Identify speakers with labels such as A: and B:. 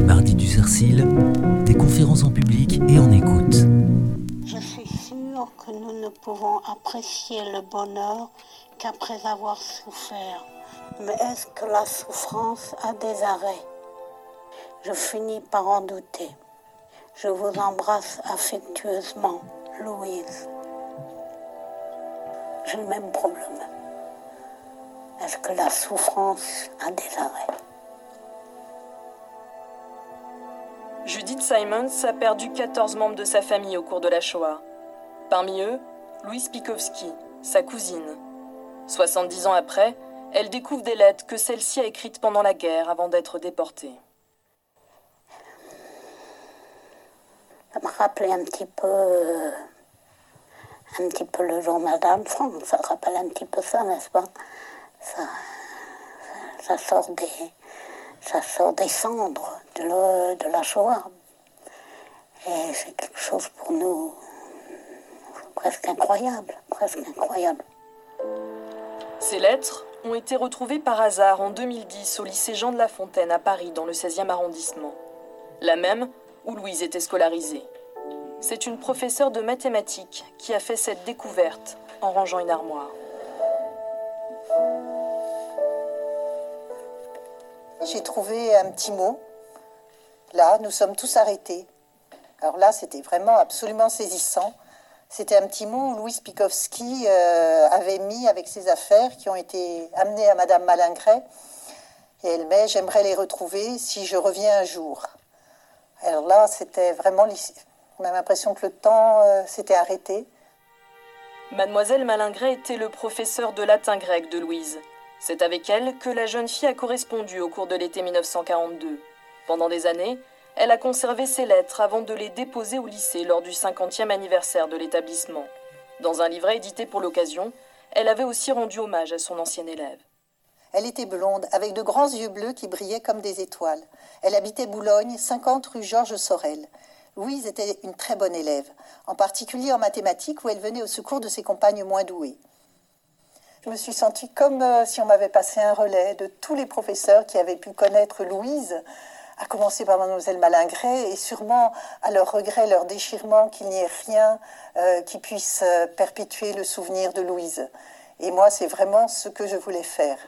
A: les mardis du Cercil, des conférences en public et en écoute.
B: Je suis sûre que nous ne pouvons apprécier le bonheur qu'après avoir souffert. Mais est-ce que la souffrance a des arrêts? Je finis par en douter. Je vous embrasse affectueusement, Louise. J'ai le même problème. Est-ce que la souffrance a des arrêts?
C: Judith Simons a perdu 14 membres de sa famille au cours de la Shoah. Parmi eux, Louise Pikowski, sa cousine. 70 ans après, elle découvre des lettres que celle-ci a écrites pendant la guerre avant d'être déportée.
B: Ça me rappelait un petit peu, euh, un petit peu le journal d'Anne Frank. Ça rappelle un petit peu ça, n'est-ce pas? Ça, ça, sort des, ça sort des cendres de la, de la Shoah. Et c'est quelque chose pour nous presque incroyable, presque incroyable.
C: Ces lettres ont été retrouvées par hasard en 2010 au lycée Jean de La Fontaine à Paris, dans le 16e arrondissement. La même où Louise était scolarisée. C'est une professeure de mathématiques qui a fait cette découverte en rangeant une armoire.
D: J'ai trouvé un petit mot. Nous sommes tous arrêtés. Alors là, c'était vraiment absolument saisissant. C'était un petit mot où Louise Pikowski euh, avait mis avec ses affaires qui ont été amenées à Madame Malingret. Et elle met J'aimerais les retrouver si je reviens un jour. Alors là, c'était vraiment. On a l'impression que le temps euh, s'était arrêté.
C: Mademoiselle Malingret était le professeur de latin grec de Louise. C'est avec elle que la jeune fille a correspondu au cours de l'été 1942. Pendant des années, elle a conservé ses lettres avant de les déposer au lycée lors du 50e anniversaire de l'établissement. Dans un livret édité pour l'occasion, elle avait aussi rendu hommage à son ancien élève.
D: Elle était blonde, avec de grands yeux bleus qui brillaient comme des étoiles. Elle habitait Boulogne, 50 rue Georges Sorel. Louise était une très bonne élève, en particulier en mathématiques où elle venait au secours de ses compagnes moins douées. Je me suis sentie comme euh, si on m'avait passé un relais de tous les professeurs qui avaient pu connaître Louise, à commencer par mademoiselle Malingret, et sûrement à leur regret, leur déchirement, qu'il n'y ait rien euh, qui puisse euh, perpétuer le souvenir de Louise. Et moi, c'est vraiment ce que je voulais faire.